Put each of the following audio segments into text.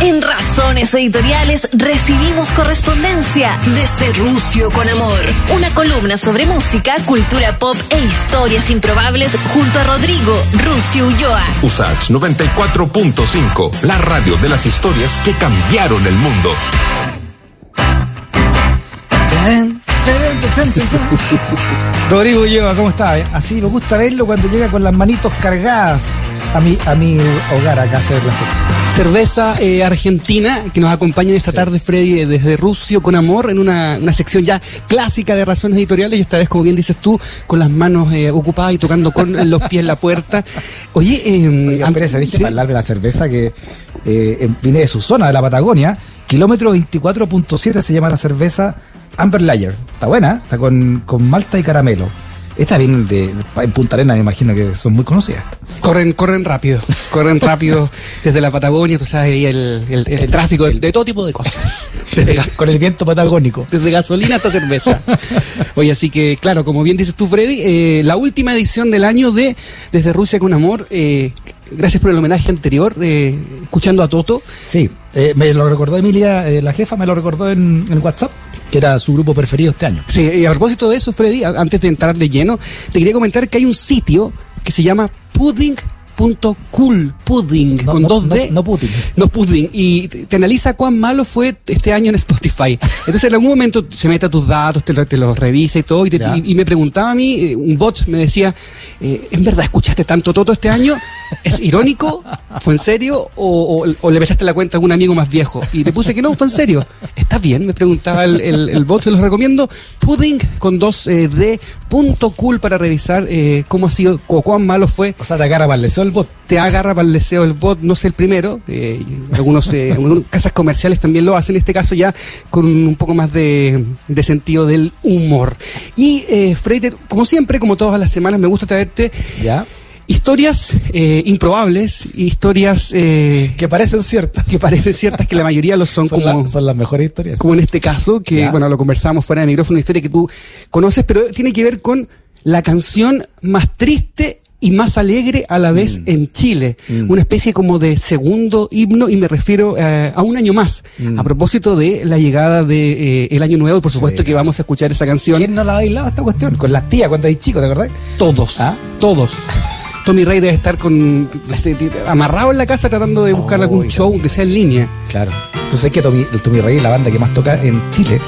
En Razones Editoriales recibimos correspondencia desde Rusio con Amor, una columna sobre música, cultura pop e historias improbables junto a Rodrigo Rusio Ulloa. Usach 94.5, la radio de las historias que cambiaron el mundo. Rodrigo Ulloa, ¿cómo está? Así me gusta verlo cuando llega con las manitos cargadas a mi, a mi hogar acá a hacer la sección. Cerveza eh, argentina que nos acompaña en esta tarde, Freddy, desde Rusio con amor, en una, una, sección ya clásica de razones editoriales y esta vez, como bien dices tú, con las manos eh, ocupadas y tocando con los pies la puerta. Oye, eh, Oiga, dije para hablar de la cerveza que eh, viene de su zona, de la Patagonia, kilómetro 24.7 se llama la cerveza Amber Layer. Está buena, está con, con malta y caramelo. Estas vienen de, en Punta Arena, me imagino que son muy conocidas. Corren, corren rápido, corren rápido desde la Patagonia, tú sabes, ahí el, el, el, el tráfico de, de, todo tipo de cosas. Desde, con el viento patagónico. Desde gasolina hasta cerveza. Oye, así que, claro, como bien dices tú, Freddy, eh, la última edición del año de Desde Rusia con Amor, eh, gracias por el homenaje anterior, eh, escuchando a Toto. Sí, eh, me lo recordó Emilia, eh, la jefa, me lo recordó en, en, WhatsApp, que era su grupo preferido este año. Sí, y a propósito de eso, Freddy, antes de entrar de lleno, te quería comentar que hay un sitio que se llama Pudding Cool pudding no, con no, 2D. No, no, pudding. No pudding. Y te analiza cuán malo fue este año en Spotify. Entonces en algún momento se mete a tus datos, te, te los revisa y todo. Y, te, y, y, me preguntaba a mí, eh, un bot me decía, eh, ¿en verdad escuchaste tanto Toto este año? ¿Es irónico? ¿Fue en serio? O, o, o, le prestaste la cuenta a un amigo más viejo? Y te puse que no, fue en serio. ¿Está bien? Me preguntaba el, el, el bot. Se los recomiendo. Pudding con 2D. punto cool para revisar eh, cómo ha sido o cuán malo fue. O sea, te agarra para el el bot. Te agarra para el deseo el bot, no sé el primero. Eh, algunos eh, casas comerciales también lo hacen, en este caso ya con un poco más de, de sentido del humor. Y eh, Freiter, como siempre, como todas las semanas, me gusta traerte. Ya historias eh, improbables, historias eh, que parecen ciertas, que parecen ciertas que la mayoría lo son, son como la, son las mejores historias, como en este caso que ya. bueno lo conversamos fuera de micrófono, una historia que tú conoces, pero tiene que ver con la canción más triste y más alegre a la vez mm. en Chile. Mm. Una especie como de segundo himno y me refiero eh, a un año más. Mm. A propósito de la llegada de eh, el año nuevo y por supuesto sí. que vamos a escuchar esa canción. ¿Quién no la ha bailado esta cuestión? Con las tías cuando hay chicos, ¿de verdad? Todos. ¿Ah? Todos. Tommy Rey debe estar con amarrado en la casa tratando de buscar algún show que sea en línea. Claro. Entonces que Tommy, el Tommy Rey es la banda que más toca en Chile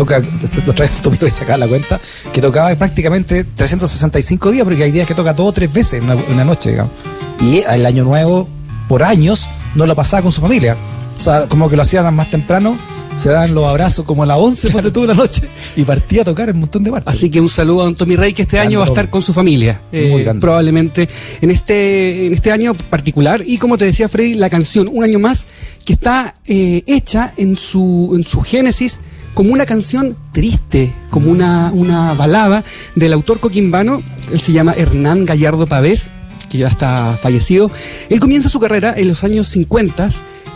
toca, otra vez Tommy Rey sacaba la cuenta, que tocaba prácticamente 365 días, porque hay días que toca todo tres veces en una, una, noche, digamos. Y el año nuevo, por años, no lo pasaba con su familia. O sea, como que lo hacían más temprano, se daban los abrazos como a las 11 ponte tú de la noche y partía a tocar en un montón de partes. Así que un saludo a don Tommy Rey que este grande año va a estar con su familia. Eh, probablemente en este, en este año particular. Y como te decía Freddy, la canción Un año más, que está eh, hecha en su, en su génesis como una canción triste, como una, una balada del autor coquimbano, él se llama Hernán Gallardo Pavés, que ya está fallecido. Él comienza su carrera en los años 50,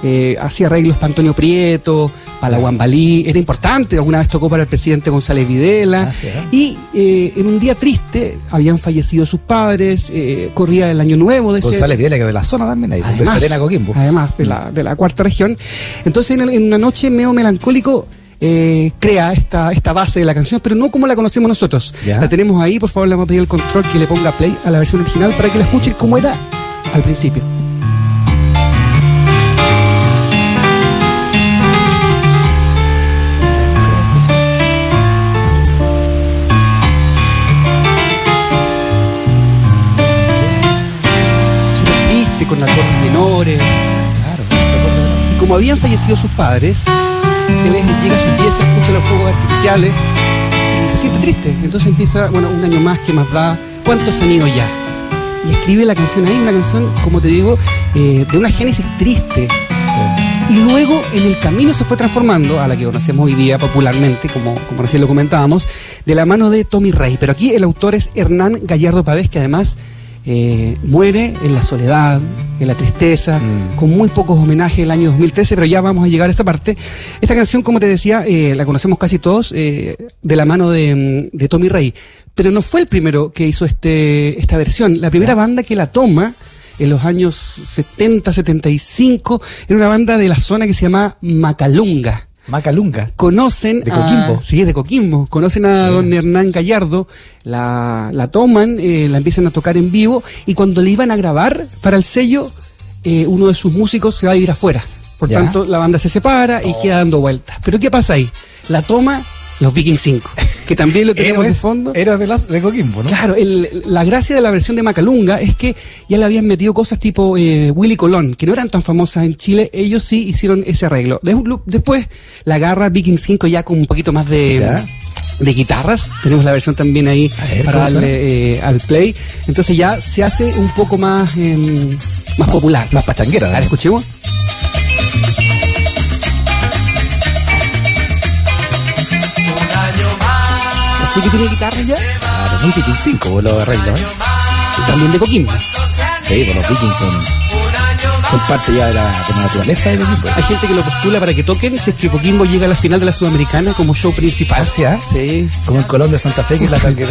eh, hacía arreglos para Antonio Prieto, para la Guambalí, era importante, alguna vez tocó para el presidente González Videla, Ah, sí, ¿eh? y eh, en un día triste habían fallecido sus padres, corría el año nuevo de González Videla, que es de la zona también, ahí, de además, Serena Coquimbo. además de la, de la cuarta región. Entonces en, en una noche medio melancólico, eh, crea esta, esta base de la canción, pero no como la conocemos nosotros. Ya. La tenemos ahí, por favor, le vamos a pedir el control que le ponga play a la versión original para que la escuchen como era al principio. Súper triste, con acordes menores. Claro, este acorde menor. Y como habían fallecido sus padres, él llega a su pieza, escucha los fuegos artificiales y se siente triste. Entonces empieza, bueno, un año más, ¿qué más da? ¿Cuántos han ido ya? Y escribe la canción ahí, una canción, como te digo, eh, de una génesis triste. Sí. Y luego en el camino se fue transformando a la que conocemos hoy día popularmente, como, como recién lo comentábamos, de la mano de Tommy Rey. Pero aquí el autor es Hernán Gallardo Pavés, que además eh, muere en la soledad, en la tristeza, Mm. con muy pocos homenajes el año 2013, pero ya vamos a llegar a esa parte. Esta canción, como te decía, eh, la conocemos casi todos eh, de la mano de, de Tommy Rey, pero no fue el primero que hizo este, esta versión. La primera banda que la toma en los años 70, 75. Era una banda de la zona que se llama Macalunga. Macalunga. Conocen de Coquimbo. sí, de Coquimbo. Conocen a don Hernán Gallardo, la, la toman, eh, la empiezan a tocar en vivo y cuando le iban a grabar para el sello, eh, uno de sus músicos se va a ir afuera. Por tanto, la banda se separa y oh. queda dando vueltas. Pero ¿qué pasa ahí? La toma los Vikings 5, que también lo tenemos en fondo. Era de, las, de Coquimbo, ¿no? Claro, la gracia de la versión de Macalunga es que ya le habían metido cosas tipo eh, Willy Colón, que no eran tan famosas en Chile, ellos sí hicieron ese arreglo. Después la agarra Vikings 5 ya con un poquito más de... de guitarras. Tenemos la versión también ahí para darle eh, al play. Entonces ya se hace un poco más, más popular. Más pachanguera. A ver, escuchemos. ¿Sí que tiene guitarra ya? Claro, muy Viking 5 los arreglos, ¿eh? también de Coquimbo. Sí, pues los Vikings son, son parte ya de la, de la naturaleza de Coquimbo. Hay gente que lo postula para que toquen si es que Coquimbo llega a la final de la Sudamericana como show principal. ¿sí? ¿ah? Sí. Como en Colón de Santa Fe, que es la que...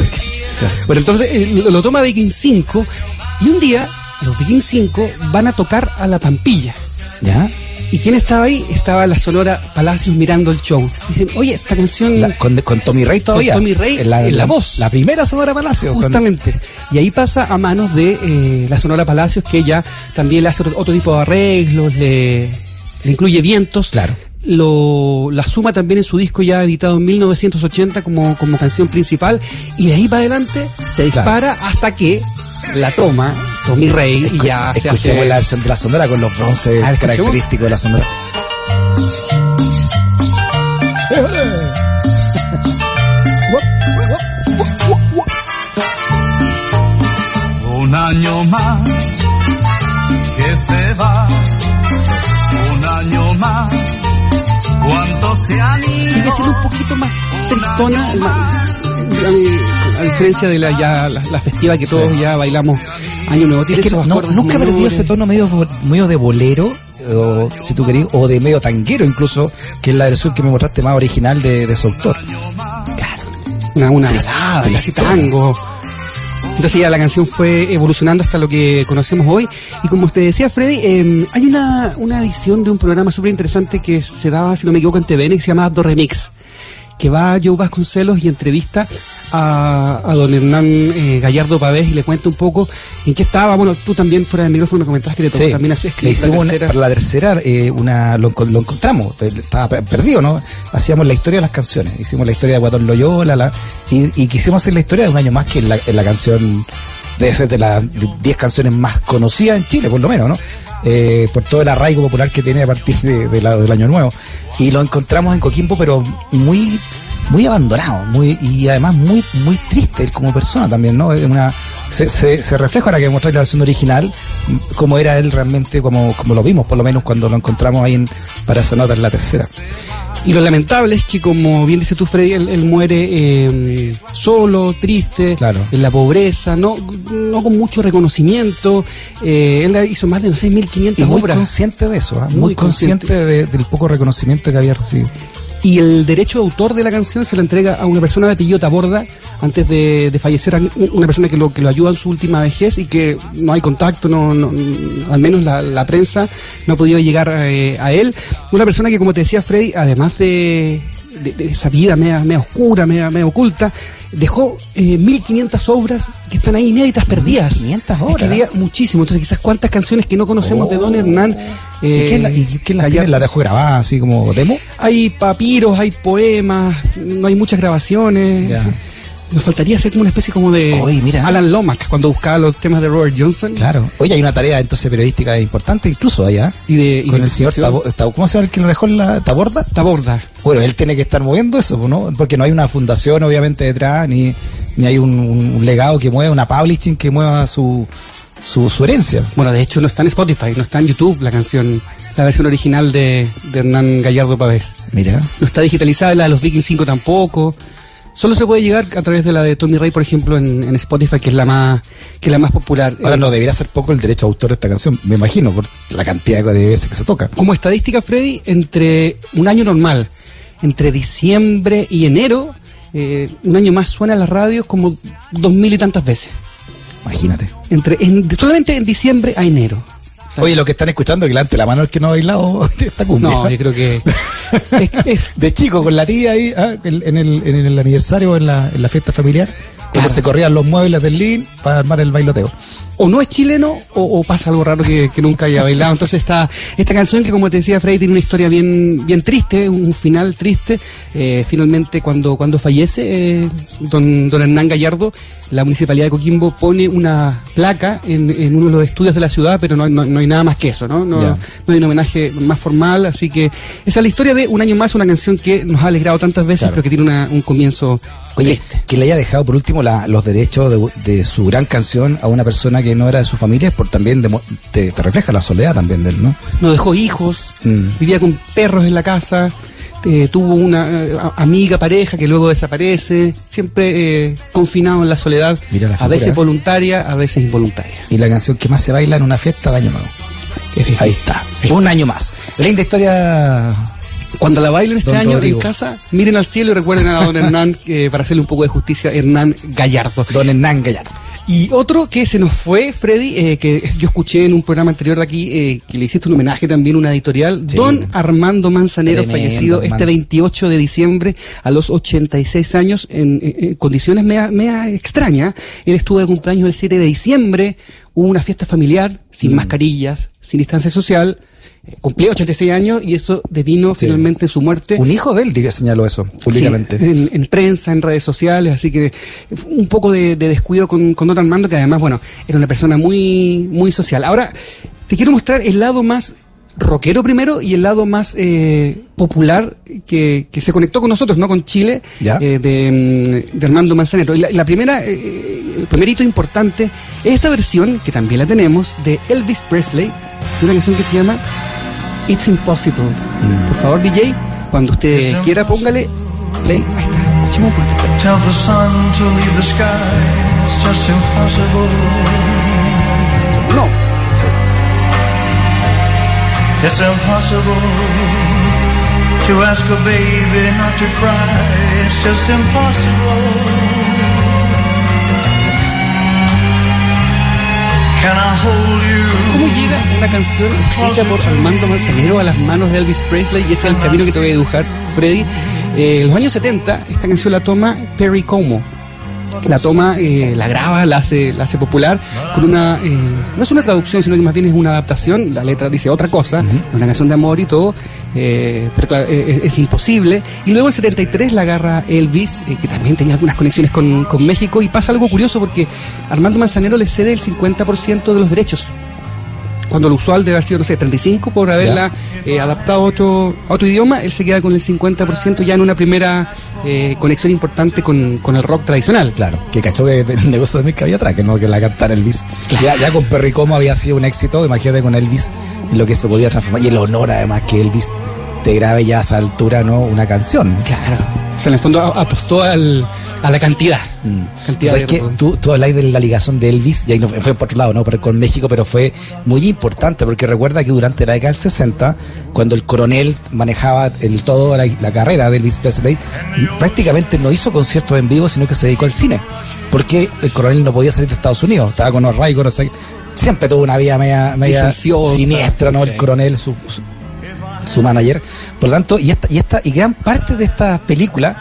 Bueno, entonces eh, lo, toma Viking 5 y un día los Viking 5 van a tocar a la Pampilla. ¿Ya? ¿Y quién estaba ahí? Estaba la Sonora Palacios mirando el show. Dicen, oye, esta canción. con, Tommy Rey todavía. Con Tommy Rey en la, voz. La primera Sonora Palacios. Justamente. Y ahí pasa a manos de eh, la Sonora Palacios, que ya también le hace otro, tipo de arreglos, le, incluye vientos. Claro. Lo, la suma también en su disco ya editado en 1980 como, como canción principal. Y de ahí para adelante se dispara hasta que la toma Tommy Rey y ya se hace... la versión de la sonora con los bronces característicos de la sonora. Un año más que se va, un año más, ¿cuánto se han ido? Sigue siendo un poquito más tristona, a, diferencia de la ya la, festiva que todos ya bailamos Año Nuevo. Tiene nunca perdió ese tono medio, medio de bolero, o, si tú querés, o de medio tanguero incluso, que es la versión que me mostraste más original de, de su autor. Claro. Una, una balada, casi tango. Entonces ya la canción fue evolucionando hasta lo que conocemos hoy. Y como usted decía, Freddy, em, hay una, una edición de un programa súper interesante que se daba, si no me equivoco, en TVN que se llama Do Remix que va a Joe Vasconcelos y entrevista a, don Hernán eh, Gallardo Pavés y le cuenta un poco en qué estaba. Bueno, tú también fuera del micrófono me comentabas que te tocó también hacer le hicimos la tercera. para la tercera, eh, una, lo, encontramos, estaba perdido, ¿no? Hacíamos la historia de las canciones, hicimos la historia de Guatón Loyola la, y, quisimos hacer la historia de un año más que en la, en la canción debe ser de las 10 canciones más conocidas en Chile, por lo menos, ¿no? Eh, por todo el arraigo popular que tiene a partir de, del año nuevo. Y lo encontramos en Coquimbo, pero muy muy abandonado, muy y además muy muy triste como persona también, ¿no? Una, se, se, refleja ahora que mostráis la versión original, como era él realmente, como, como lo vimos por lo menos cuando lo encontramos ahí en, para esa nota en la tercera. Y lo lamentable es que, como bien dice tú, Freddy, él, muere eh, solo, triste, en la pobreza, no, no con mucho reconocimiento. Eh, él hizo más de 6.500 muy consciente de eso, ¿ah? muy, consciente, del poco reconocimiento que había recibido. Y el derecho de autor de la canción se la entrega a una persona de apellido Taborda antes de, fallecer, una persona que lo, que lo ayuda en su última vejez y que no hay contacto, no, al menos la, prensa no ha podido llegar eh, a él. Una persona que, como te decía Freddy, además de, esa vida media, oscura, media, oculta, dejó 1500 eh, obras que están ahí inéditas, perdidas. 500 obras. Es muchísimo. Entonces, quizás cuántas canciones que no conocemos de Don Hernán ¿Y quién, la, y ¿La dejó grabada así como demo? Hay papiros, hay poemas, no hay muchas grabaciones. Nos faltaría hacer como una especie como de Alan Lomax cuando buscaba los temas de Robert Johnson. Claro. Oye, hay una tarea entonces periodística importante incluso allá. Y de, con el señor ¿Cómo se llama el que lo dejó en la Taborda? Taborda. Bueno, él tiene que estar moviendo eso, ¿no? Porque no hay una fundación obviamente detrás, ni, ni hay un, un legado que mueva, una publishing que mueva su, su, herencia. Bueno, de hecho no está en Spotify, no está en YouTube la canción, la versión original de, Hernán Gallardo Pavés. Mira. No está digitalizada, la de los Vikings 5 tampoco. Solo se puede llegar a través de la de Tommy Ray, por ejemplo, en, Spotify, que es la más que es la más popular. Ahora no debería ser poco el derecho de autor de esta canción, me imagino, por la cantidad de veces que se toca. Como estadística, Freddy, entre un año normal, entre diciembre y enero, eh, un año más suena a las radios como dos mil y tantas veces. Imagínate. Entre, solamente en diciembre a enero. Oye, lo que están escuchando, que levante la mano el que no ha bailado esta cumbia. No, yo creo que. De chico, con la tía ahí, ah, en, el, en el aniversario, en la, en la fiesta familiar, cuando se corrían los muebles del Lean para armar el bailoteo o no es chileno o, pasa algo raro que, nunca haya bailado. Entonces esta, esta canción que como te decía Freddy tiene una historia bien, bien triste, un final triste. Eh, finalmente cuando, cuando fallece eh, don, don Hernán Gallardo, la municipalidad de Coquimbo pone una placa en, en uno de los estudios de la ciudad, pero no, no, hay nada más que eso, ¿no? No, no, hay un homenaje más formal, así que esa es la historia de Un año más, una canción que nos ha alegrado tantas veces, pero que tiene una, un comienzo Oye, que le haya dejado por último los derechos de, de, su gran canción a una persona que no era de su familia, por también te, refleja la soledad también de él, ¿no? No dejó hijos, mm. vivía con perros en la casa, eh, tuvo una eh, amiga, pareja que luego desaparece, siempre eh, confinado en la soledad, a veces voluntaria, a veces involuntaria. Y la canción que más se baila en una fiesta de Año Nuevo. Ahí está, un año más. Linda historia cuando la bailen este año en casa, miren al cielo y recuerden a don Hernán, para hacerle un poco de justicia, Hernán Gallardo. Don Hernán Gallardo. Y otro que se nos fue, Freddy, eh, que yo escuché en un programa anterior de aquí, eh, que le hiciste un homenaje también, una editorial, Don Armando Manzanero, fallecido este 28 de diciembre a los 86 años, en, condiciones mea, extrañas. Él estuvo de cumpleaños el 7 de diciembre, hubo una fiesta familiar, sin mm. mascarillas, sin distancia social, cumplió 86 años y eso devino finalmente su muerte. Un hijo de él diga, señaló eso públicamente. en, prensa, en redes sociales, así que un poco de, descuido con, con Don Armando, que además, bueno, era una persona muy, muy social. Ahora, te quiero mostrar el lado más rockero primero y el lado más eh, popular que, que, se conectó con nosotros, no con Chile, eh, de, de, Armando Manzanero. Y la, primera, eh, el primer hito importante es esta versión, que también la tenemos, de Elvis Presley, de una canción que se llama It's Impossible. Mm. Por favor, DJ, cuando usted quiera, póngale play. Ahí está, escuchemos un. Tell the sun to leave the sky, it's just impossible. No. It's impossible to ask a baby not to cry, it's just impossible. ¿Cómo llega una canción escrita por Armando Manzanero a las manos de Elvis Presley? Y ese es el camino que te voy a dibujar, Freddy. Eh, en los años 70, esta canción la toma Perry Como la toma, eh, la graba, la hace, la hace popular con una, eh, no es una traducción, sino que más bien es una adaptación, la letra dice otra cosa, una canción de amor y todo, eh, pero es, imposible. Y luego el 73 la agarra Elvis, que también tenía algunas conexiones con, con México, y pasa algo curioso porque Armando Manzanero le cede el 50% de los derechos cuando lo usual debe haber sido, no sé, 35 por haberla eh, adaptado a otro, otro idioma, él se queda con el 50% ya en una primera eh, conexión importante con, el rock tradicional. Claro, que cachó que el negocio de música había atrás, que no que la cantara Elvis. Ya, ya con Perry Como había sido un éxito, imagínate con Elvis, en lo que se podía transformar. Y el honor además que Elvis te grabe ya a esa altura, ¿no? Una canción. Claro. O sea, en el fondo apostó al, a la cantidad. Mm. cantidad que tú, tú habláis de la ligación de Elvis, y ahí no fue por otro lado, ¿no? Pero con México, pero fue muy importante, porque recuerda que durante la década del 60, cuando el coronel manejaba el todo la, carrera de Elvis Presley, prácticamente no hizo conciertos en vivo, sino que se dedicó al cine. Porque el coronel no podía salir de Estados Unidos, estaba con arraigo, no sé. Siempre tuvo una vida media, media siniestra, ¿no? El coronel, su su manager. Por lo tanto, y esta, y esta, y gran parte de estas películas,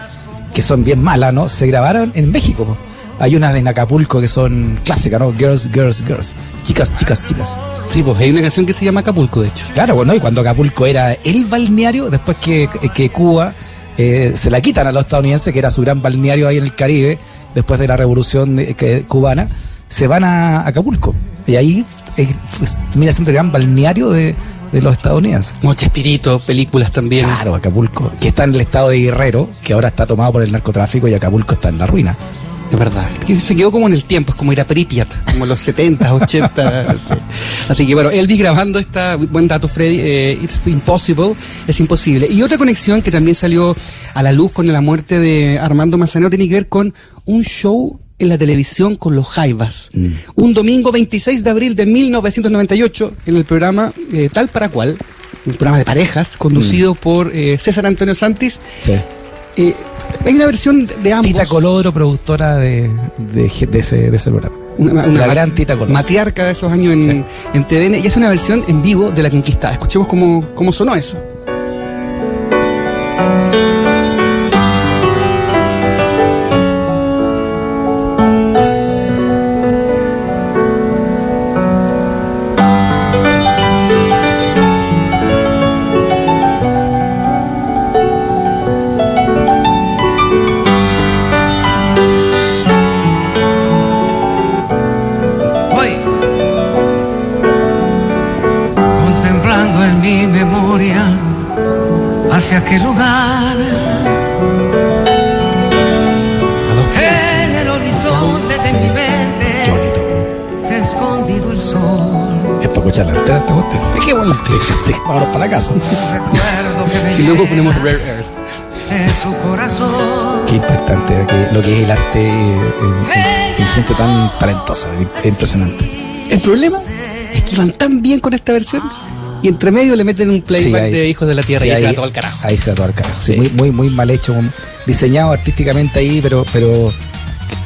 que son bien malas, ¿no? Se grabaron en México. Hay unas en Acapulco que son clásicas, ¿no? Girls, girls, girls. Chicas, chicas, chicas. Sí, pues hay una canción que se llama Acapulco, de hecho. Claro, bueno, y cuando Acapulco era el balneario, después que, que Cuba eh, se la quitan a los estadounidenses, que era su gran balneario ahí en el Caribe, después de la revolución cubana, se van a Acapulco. Y ahí eh, mira siendo el gran balneario de, de los estadounidenses. Mucho espíritu, películas también. Claro, Acapulco, que está en el estado de Guerrero, que ahora está tomado por el narcotráfico y Acapulco está en la ruina. Es verdad. se quedó como en el tiempo, es como ir a Pripyat, como los 70, 80. Así que bueno, Elvis grabando esta, buen dato Freddy, eh, It's Impossible, es imposible. Y otra conexión que también salió a la luz con la muerte de Armando Manzanero tiene que ver con un show en la televisión con los Jaivas. Mm. Un domingo 26 de abril de 1998, en el programa eh, Tal para Cual, un programa de parejas, conducido mm. por eh, César Antonio Santis. Sí. Eh, hay una versión de ambos. Tita Colodro, productora de, de, ese, de ese programa. Una, la gran Tita Colosa. Matiarca de esos años en, en TVN y es una versión en vivo de La Conquistada. Escuchemos cómo, cómo sonó eso. Lo que es el arte en, gente tan talentosa, impresionante. El problema es que van tan bien con esta versión y entre medio le meten un playback de Hijos de la Tierra y ahí, se va todo al carajo. Ahí se va todo al carajo. Sí, Muy, muy, muy mal hecho, diseñado artísticamente ahí, pero, pero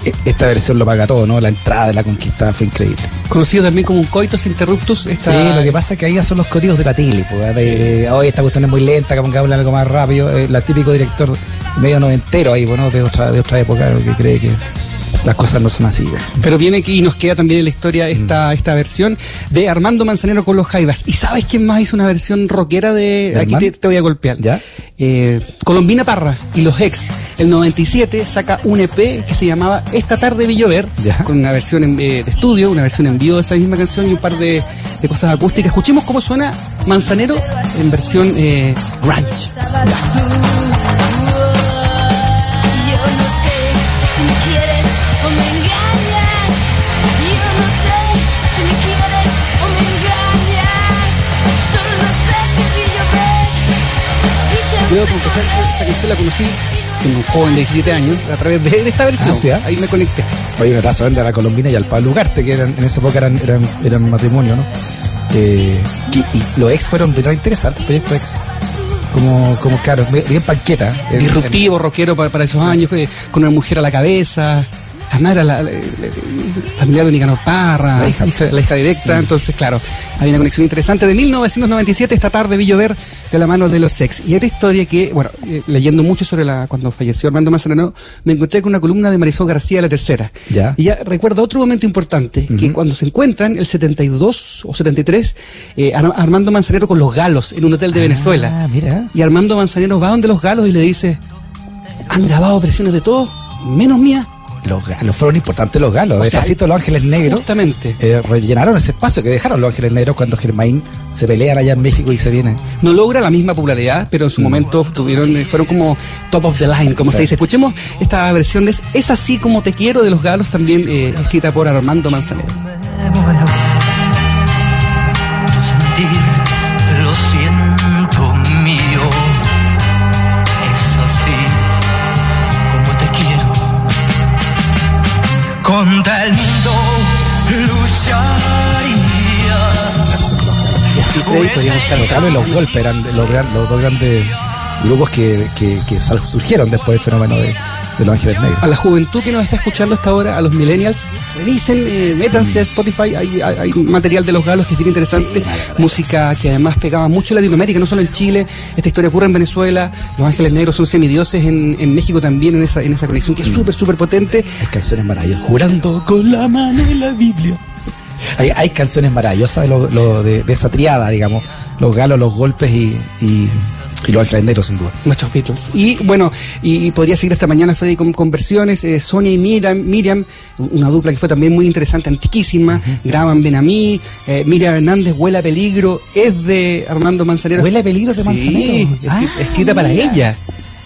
e, esta versión lo paga todo, ¿no? La entrada de la conquista fue increíble. Conocido también como un coitus interruptus. Sí, lo que pasa es que ahí ya son los códigos de la tele, pues, de, hoy esta cuestión es muy lenta, que hablan algo más rápido. Eh, la típico director medio noventero ahí, bueno, de otra, de otra época, que cree que las cosas no son así. Pero viene aquí y nos queda también en la historia esta, mm. esta versión de Armando Manzanero con los Jaivas. ¿Y sabes quién más hizo una versión rockera de... aquí te, voy a golpear. ¿Ya? Eh, Colombina Parra y los ex. El 97 saca un EP que se llamaba Esta tarde vi llover, con una versión eh, de estudio, una versión en vivo de esa misma canción y un par de, cosas acústicas. Escuchemos cómo suena Manzanero en versión eh, grunge. Debo confesar que esta canción la conocí siendo un joven de 17 años a través de, esta versión. Ah, ¿ah? Ahí me conecté. Oye, un abrazo de la Colombina y al Pablo Ugarte, que eran, en esa época eran, eran, eran matrimonio, ¿no? Eh, y, los ex fueron de interesantes, proyectos ex. Como, como claro, bien panqueta. Disruptivo, rockero para, esos años, con una mujer a la cabeza. Además era la, familiar de Nicanor Parra, la hija, directa, entonces claro, hay una conexión interesante. De 1997, esta tarde vi llover de la mano de los sex. Y otra historia que, bueno, eh, leyendo mucho sobre la cuando falleció Armando Manzanero, me encontré con una columna de Marisol García, la tercera. ¿Ya? Y ya recuerdo otro momento importante, que cuando se encuentran, el 72 o 73, eh, Armando Manzanero con los galos en un hotel de ah, Venezuela. Mira. Y Armando Manzanero va donde los galos y le dice, han grabado versiones de todo, menos mía los galos, fueron importantes los galos. Despacito los Ángeles Negros. Justamente. Eh, rellenaron ese espacio que dejaron los Ángeles Negros cuando Germain se pelean allá en México y se viene. No logra la misma popularidad, pero en su momento tuvieron, eh, fueron como top of the line, como se dice. Escuchemos esta versión de Es así como te quiero de los galos, también eh, escrita por Armando Manzanero. Y así se podíamos estar los golpes eran los, los dos grandes grupos que, que, que surgieron después del fenómeno de, de los Ángeles Negros. A la juventud que nos está escuchando hasta ahora, a los millennials, revisen, eh, métanse a Spotify, hay, hay, material de los galos que es bien interesante, música que además pegaba mucho en Latinoamérica, no solo en Chile, esta historia ocurre en Venezuela, los Ángeles Negros son semidioses en, en México también, en esa, en esa conexión que es mm. súper, súper potente. Hay canciones maravillosas, jurando con la mano en la Biblia. Hay, hay canciones maravillosas de, lo, de, esa triada, digamos, los galos, los golpes y y los alcadenderos, sin duda. Nuestros Beatles. Y bueno, y, podría seguir esta mañana, Freddy, con, conversiones. Eh, Sonia y Miriam, Miriam, una dupla que fue también muy interesante, antiquísima. Graban Benamí. Eh, Miriam Hernández, Huela Peligro, es de Armando Manzanero. Huela Peligro de Manzanero. Sí, ah, escrita para ella.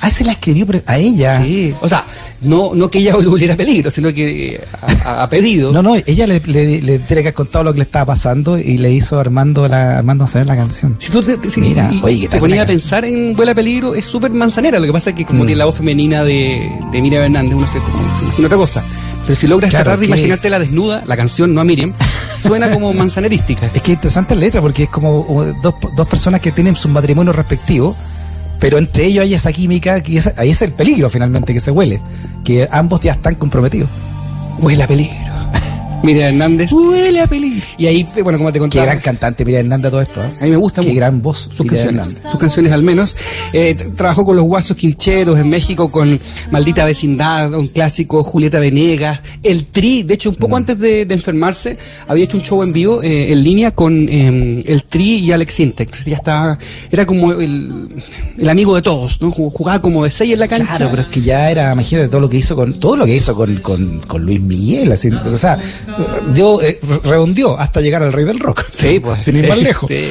Ah, se la escribió a ella. Sí, o sea, no, no que ella volviera peligro, sino que ha, pedido. no, no, ella le, le, le, tiene que haber contado lo que le estaba pasando y le hizo Armando la, Armando saber la canción. Si tú te, Mira, oye, te ponías a pensar en Vuela Peligro, es súper manzanera. Lo que pasa es que como mm. tiene la voz femenina de, de Miriam Hernández, uno se como una otra cosa. Pero si logras tratar de imaginarte la desnuda, la canción, no a Miriam, suena como manzanerística. Es que es interesante la letra porque es como dos, dos personas que tienen su matrimonio respectivo pero entre ellos hay esa química, que ahí es el peligro finalmente que se huele, que ambos ya están comprometidos. Huele a peligro. Miriam Hernández. Huele a peligro. Y ahí, bueno, como te contaba. Qué gran cantante Miriam Hernández todo esto. ¿eh? A mí me gusta Qué mucho. gran voz. Sus canciones. Sus canciones al menos. Eh, trabajó con los Guasos Quincheros en México, con Maldita Vecindad, un clásico, Julieta Venegas, El Tri. De hecho, un poco Mm. antes de, de enfermarse, había hecho un show en vivo, eh, en línea, con eh, El Tri y Alex Sintex. Ya estaba, era como el, el amigo de todos, ¿no? Jugaba como de seis en la cancha. Claro, pero es que ya era, imagínate todo lo que hizo con, todo lo que hizo con, con, con Luis Miguel, así, o sea, dio, eh, redondeó hasta llegar al rey del rock. Sí, pues, Sin ir sí, más lejos. sí.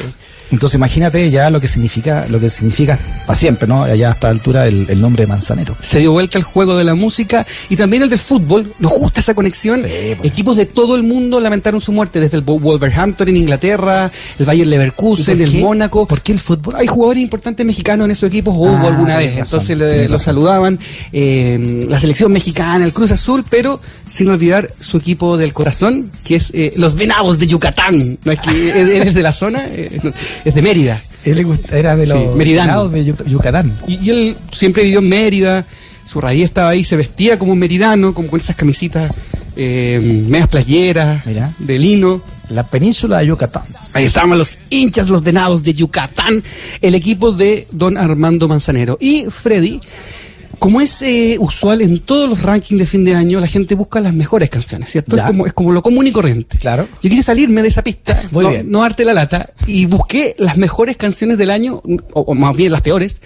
Entonces imagínate ya lo que significa, lo que significa para siempre, ¿no? Allá a esta altura el, el nombre de Manzanero. se dio vuelta el juego de la música y también el del fútbol. Nos gusta esa conexión. Sí, pues. Equipos de todo el mundo lamentaron su muerte, desde el Wolverhampton en Inglaterra, el Bayer Leverkusen, ¿Y por el? Mónaco. ¿Por qué el fútbol? Hay jugadores importantes mexicanos en esos equipos, o hubo Ah, alguna vez, razón, entonces los saludaban. eh, la selección mexicana, el Cruz Azul, pero sin olvidar su equipo del corazón, que es eh, los Venados de Yucatán. No es que él, él es de la zona, eh, no, es de Mérida. Él era de Sí, los meridano. venados de Yu- Yucatán. Y, y él siempre vivió en Mérida, su raíz estaba ahí, se vestía como un meridano, como con esas camisitas eh, medias playeras, Mira. de lino. La península de Yucatán. Ahí estaban los hinchas, los venados de Yucatán, el equipo de don Armando Manzanero. Y Freddy, como es eh, usual en todos los rankings de fin de año, la gente busca las mejores canciones, ¿cierto? Es como, es como lo común y corriente. Claro. Yo quise salirme de esa pista, Muy no, bien. no darte la lata, y busqué las mejores canciones del año, o, o más bien las peores,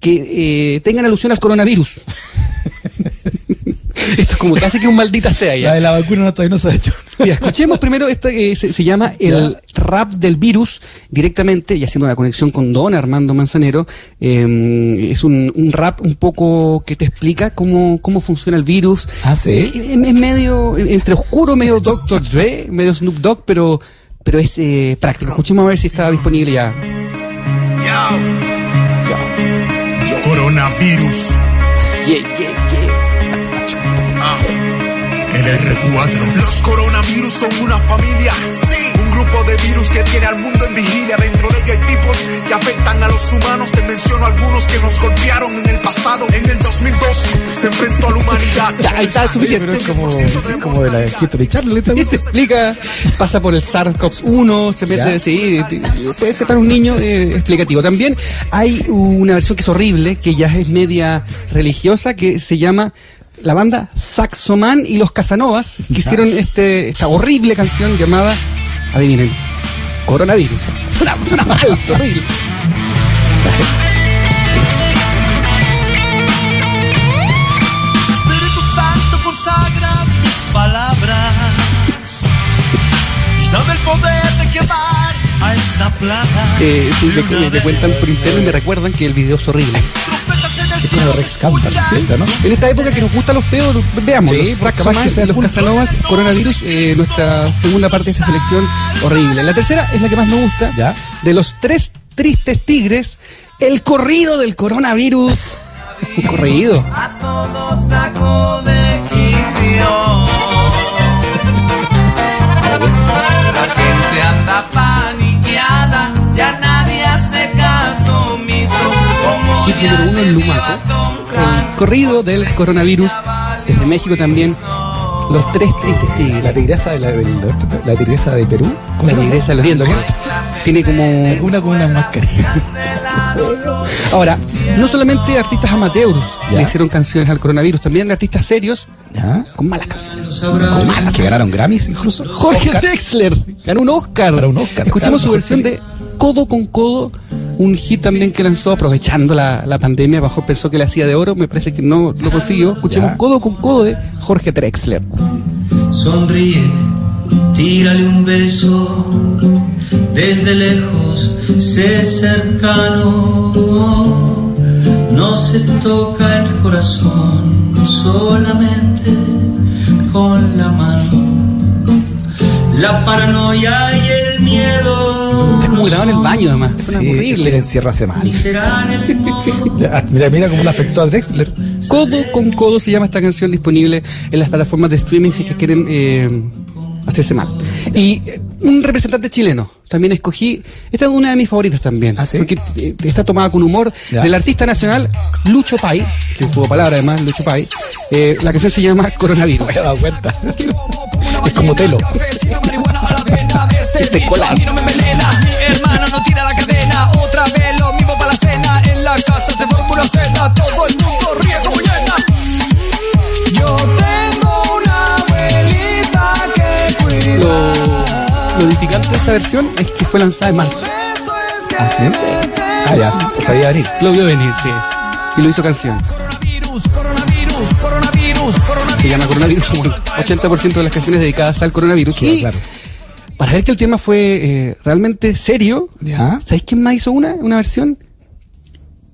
que eh, tengan alusión al coronavirus. Esto es como casi que un maldita sea ya. La de la vacuna no, todavía no se ha hecho. Mira, escuchemos primero esto que se, se llama el rap del virus directamente y haciendo la conexión con Don Armando Manzanero. eh, es un, un rap un poco que te explica cómo, cómo funciona el virus. Ah, ¿sí? Eh, Es, es medio, entre oscuro, medio Dr. Dre, medio Snoop Dogg, pero, pero es eh, práctico. Escuchemos a ver si está disponible ya. Coronavirus. Yeah, yeah, yeah. El R4. Los coronavirus son una familia. Sí. Un grupo de virus que tiene al mundo en vigilia. Dentro de ellos hay tipos que afectan a los humanos. Te menciono algunos que nos golpearon en el pasado. En el 2002 se enfrentó a la humanidad. Ya, ahí está suficiente. Pero es como, como de la Channel. esa Y te explica, pasa por el SARS-CoV-1, se mete, sí, puede ser para un niño eh, explicativo. También hay una versión que es horrible, que ya es media religiosa, que se llama la banda Saxoman y los Casanovas, que hicieron este, esta horrible canción llamada, adivinen, Coronavirus. Suena, suena mal, horrible. Espíritu Santo consagra mis palabras y dame el poder de quemar a esta plaga. Eh, sí, me, me- me cuentan por interno y me recuerdan que el video es horrible. Cielo Rex se Campbell, escuchan. ¿cierto, no? En esta época que nos gusta lo feo, veamos, Sí, los que y los. Casanovas, coronavirus, eh, nuestra segunda parte de esta selección horrible. La tercera es la que más me gusta. Ya. De los tres tristes tigres, el corrido del coronavirus. Un corrido. A todo saco de quicio. Hit número uno en Lumaco. El corrido del coronavirus. Desde México también. Los tres tristes La tigres. tigresa de, la, la tigresa de Perú. ¿Cómo La tigresa de los dientes. Tiene como. Una con una mascarilla. Ahora, no solamente artistas amateurs Ya. le hicieron canciones al coronavirus, también artistas serios ¿Ya? con malas canciones. Con malas que ganaron Grammys incluso. Jorge Oscar. Drexler ganó un Oscar. Ganó un Oscar, Escuchemos claro, su versión de Codo con Codo, un hit también que lanzó aprovechando la, la pandemia. Bajo pensó que le hacía de oro, me parece que no lo consiguió. Escuchemos Ya. Codo con Codo de Jorge Drexler. Sonríe, tírale un beso, desde lejos, sé cercano. No se toca el corazón solamente con la mano. La paranoia y el miedo. Está como grabado en el baño, además. Suena Sí, horrible. quiere encierrarse mal. Ni serán el modo Ya, Mira, mira cómo le afectó a Drexler. Codo con Codo se llama esta canción disponible en las plataformas de streaming si es que quieren eh, hacerse mal. Y eh, un representante chileno. También escogí, esta es una de mis favoritas también, ¿Ah, sí? porque eh, está tomada con humor Ya. del artista nacional Lucho Pai, que es un juego de palabras además, Lucho Pai. Eh, la canción se llama Coronavirus. Me he dado cuenta. es como telo. Este cola. A mí no me envenena, mi hermana no tira la cadena. Otra vez lo mismo para la cena. En la casa se forma una cena, todo el mundo ríe como llena. Yo tengo una abuelita que cuida. Lo, lo edificante de esta versión es que fue lanzada en marzo. Eso es que ¿Ah? Ah, ya, sabía venir. Lo vio venir, sí. Y lo hizo canción. Coronavirus, coronavirus, coronavirus, coronavirus. Se llama Coronavirus, como el 80% de las canciones dedicadas al coronavirus. Sí, y claro. Para ver que el tema fue eh, realmente serio, Ya. ¿sabéis quién más hizo una, una versión?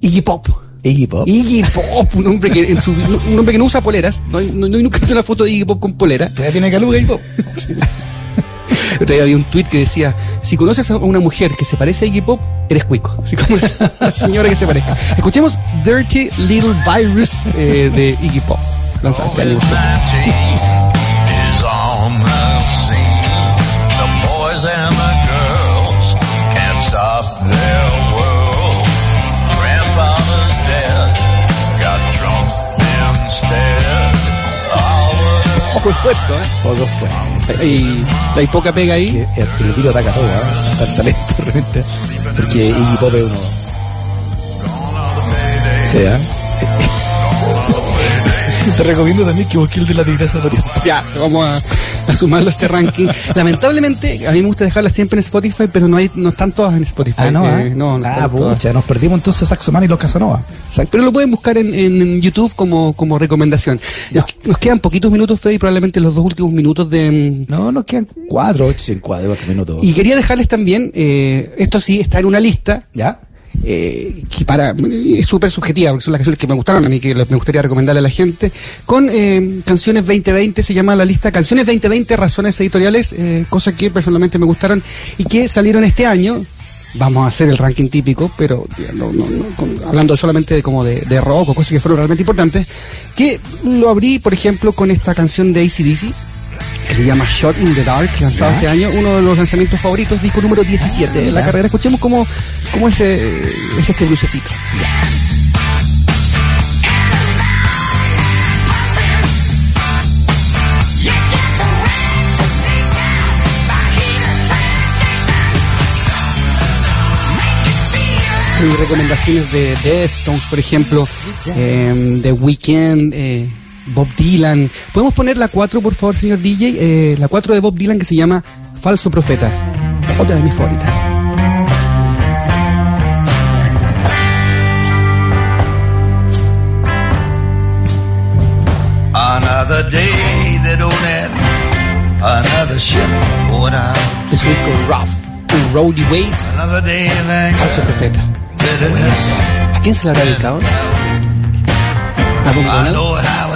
Iggy Pop. Iggy Pop. Iggy Pop, un hombre que, en su- un hombre que no usa poleras. No, no, no hay nunca visto una foto de Iggy Pop con polera. Todavía tiene caluga Iggy Pop. El otro día había un tweet que decía, si conoces a una mujer que se parece a Iggy Pop, eres cuico. Así como la señora que se parezca. Escuchemos Dirty Little Virus eh, de Iggy Pop. Lanzado este año. Poco esfuerzo, ¿eh? Poco fue. Hay, hay poca pega ahí. Que el, el tiro ataca todo, ¿eh? El talento realmente. Porque Iggy Pop es uno. Sí, ¿eh? Te recomiendo también que busques el de la tigresa oriental. Ya, vamos a, a sumarlo a este ranking. Lamentablemente, a mí me gusta dejarlas siempre en Spotify, pero no hay, no están todas en Spotify. Ah, no, Eh, ¿eh? no, no Ah, pucha, nos perdimos entonces Saxoman y los Casanova. Exacto, Pero lo pueden buscar en, en YouTube como, como recomendación. Nos, nos quedan poquitos minutos, Freddy, probablemente los dos últimos minutos de... No, nos quedan cuatro, ocho, cuatro, minutos. Y quería dejarles también, eh, esto sí está en una lista, ¿Ya? Eh, que para es súper subjetiva, porque son las canciones que me gustaron a mí, que me gustaría recomendarle a la gente, con eh, canciones 2020, se llama la lista Canciones 2020, Razones Editoriales, eh, cosas que personalmente me gustaron y que salieron este año. Vamos a hacer el ranking típico, pero ya, no, no, no, con- hablando solamente de como de, de rock o cosas que fueron realmente importantes, que lo abrí, por ejemplo, con esta canción de ACDC, que se llama Shot in the Dark, lanzado Ya. este año, uno de los lanzamientos favoritos, disco número 17 de la ya. carrera. Escuchemos cómo, cómo es, eh, es este bluesecito. Hay recomendaciones de Deftones, por ejemplo, eh, The Weeknd, eh, Bob Dylan. ¿Podemos poner la 4, por favor, señor DJ? Eh, la 4 de Bob Dylan que se llama Falso Profeta. Otra de mis favoritas. Another day that don't end. Another ship going out. De su disco Rough Roady Ways. Falso Profeta. ¿A quién se la habrá dedicado? ¿A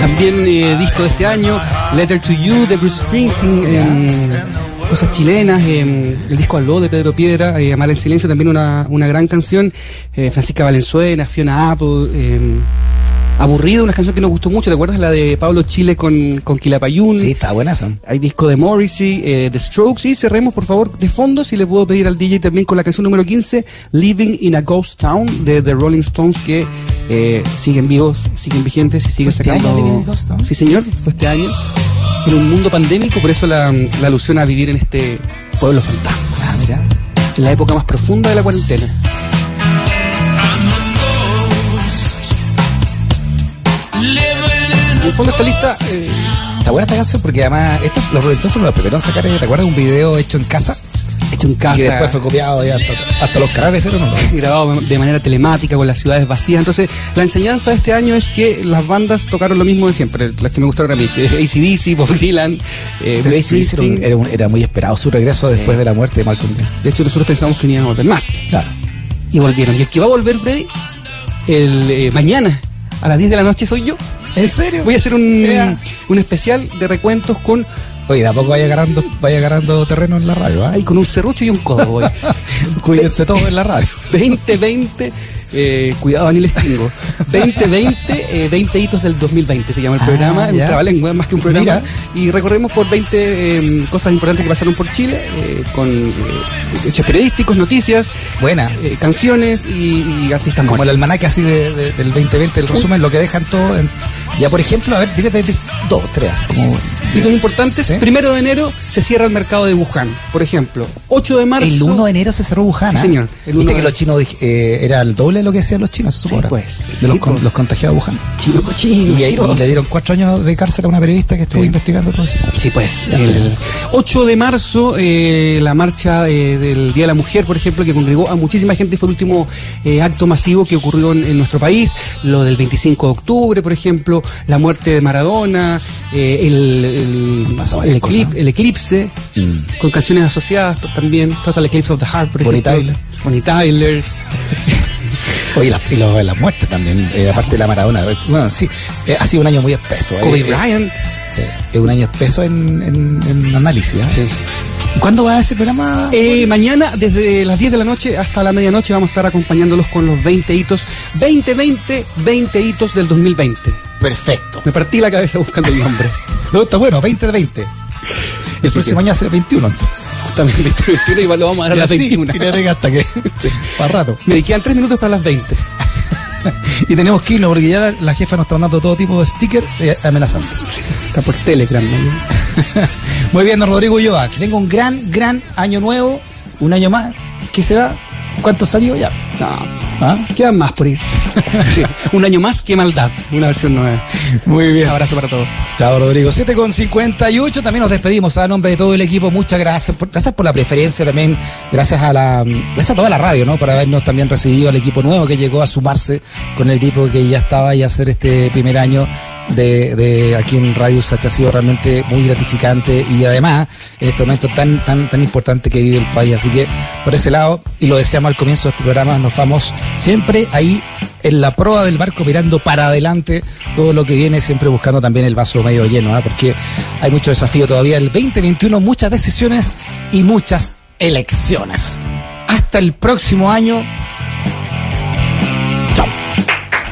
También eh, disco de este año, Letter to You de Bruce Springsteen, em, cosas chilenas, em, el disco Aló de Pedro Piedra, eh, Amar en Silencio, también una, una gran canción, eh, Francisca Valenzuela, Fiona Apple, Aburrido, una canción que nos gustó mucho, ¿te acuerdas? La de Pablo Chile con, con Quilapayún. Sí, está buena esa. Hay disco de Morrissey, eh, The Strokes y cerremos por favor de fondo si le puedo pedir al DJ también con la canción número 15, Living in a Ghost Town de The Rolling Stones que eh, siguen vivos, siguen vigentes y siguen ¿Fue este sacando... año Living in a Ghost Town? Sí señor, fue este año. En un mundo pandémico, por eso la, la alusión a vivir en este pueblo fantasma, Ah, mira. la época más profunda de la cuarentena. El fondo esta lista... eh, Está buena esta canción porque además, estos, los Rolling Stones fueron los primeros en sacar, ¿te acuerdas? Un video hecho en casa. hecho en casa. Y después fue copiado y hasta, hasta los canales eran, ¿no? grabado de manera telemática con las ciudades vacías. Entonces, la enseñanza de este año es que las bandas tocaron lo mismo de siempre, las que me gustaron a mí, ACDC, Bob Dylan, eh, era, un- era, un- era muy esperado su regreso después de la muerte de Malcolm. De hecho, nosotros pensamos que no iban a volver más. Claro. Y volvieron. Y el que va a volver, Freddy, el eh, mañana, a las 10 de la noche, soy yo. ¿En serio? Voy a hacer un, un especial de recuentos con, Oye, de a poco vaya agarrando, vaya agarrando terreno en la radio, ay, con un serrucho y un codo. Cuídense todos en la radio. 2020 Eh, cuidado, ni les tengo. 2020, 20 hitos del 2020 se llama el ah, programa, un trabalengua más que un programa. Y recorremos por 20 em, cosas importantes que pasaron por Chile, eh, con eh, hechos periodísticos, noticias, buena canciones y, artistas Como el almanaque así del 2020, el resumen, lo que dejan todo. ya, por ejemplo, a ver, dígate dos, tres, como. Hitos importantes. Primero de enero se cierra el mercado de Wuhan, por ejemplo. 8 de marzo. El 1 de enero se cerró Wuhan. Sí, ¿ah? señor. Viste que los chinos era el doble de lo que decían los chinos, sí, pues. De los, los, contagiados de Wuhan. Chino cochino. Y, y, le dieron cuatro años de cárcel a una periodista que estuvo investigando todo eso. Sí, pues. El 8 de marzo, eh, la marcha eh, del Día de la Mujer, por ejemplo, que congregó a muchísima gente, fue el último eh, acto masivo que ocurrió en, nuestro país. Lo del 25 de octubre, por ejemplo, la muerte de Maradona, el, el, eclipse, mm. con canciones asociadas también. Total Eclipse of the Heart, por ejemplo. Bonnie Tyler. Bonnie Tyler. Oye, y, las muertes también, eh, aparte de la Maradona. Bueno, sí, eh, ha sido un año muy espeso. Eh. Kobe Bryant. Sí, es un año espeso en, en, análisis. Sí. ¿Y cuándo va a ese programa? mañana, desde las 10 de la noche hasta la medianoche, vamos a estar acompañándolos con los 20 hitos. 2020, 20 hitos del 2020. Perfecto. Me partí la cabeza buscando el nombre. no, está bueno, 20 de 20. El próximo año será 21, entonces. Justamente 21, igual lo vamos a dar a las 21. Y hasta que. para rato. Me quedan 3 minutos para las 20. y tenemos que irnos porque ya la, jefa nos está mandando todo tipo de stickers eh, amenazantes. Está por Telegram, Muy bien, don Rodrigo Ulloa, que tenga un gran, gran año nuevo, un año más, que se va. ¿Cuántos salió ya? No. ¿Ah? Quedan más por. Un año más, qué maldad. Una versión nueva. Muy bien. Un abrazo para todos. Chao, Rodrigo. 7 con 58. También nos despedimos a nombre de todo el equipo. Muchas gracias. Por, gracias por la preferencia también. Gracias a la, gracias a toda la radio, ¿no? Por habernos también recibido al equipo nuevo que llegó a sumarse con el equipo que ya estaba y hacer este primer año de, de aquí en Radio Sacha ha sido realmente muy gratificante y además en este momento tan, tan, tan importante que vive el país. Así que por ese lado, y lo deseamos al comienzo de este programa, nos vamos siempre ahí en la proa del barco mirando para adelante todo lo que viene, siempre buscando también el vaso medio lleno, ¿ah? porque hay mucho desafío todavía. El 2021, muchas decisiones y muchas elecciones. Hasta el próximo año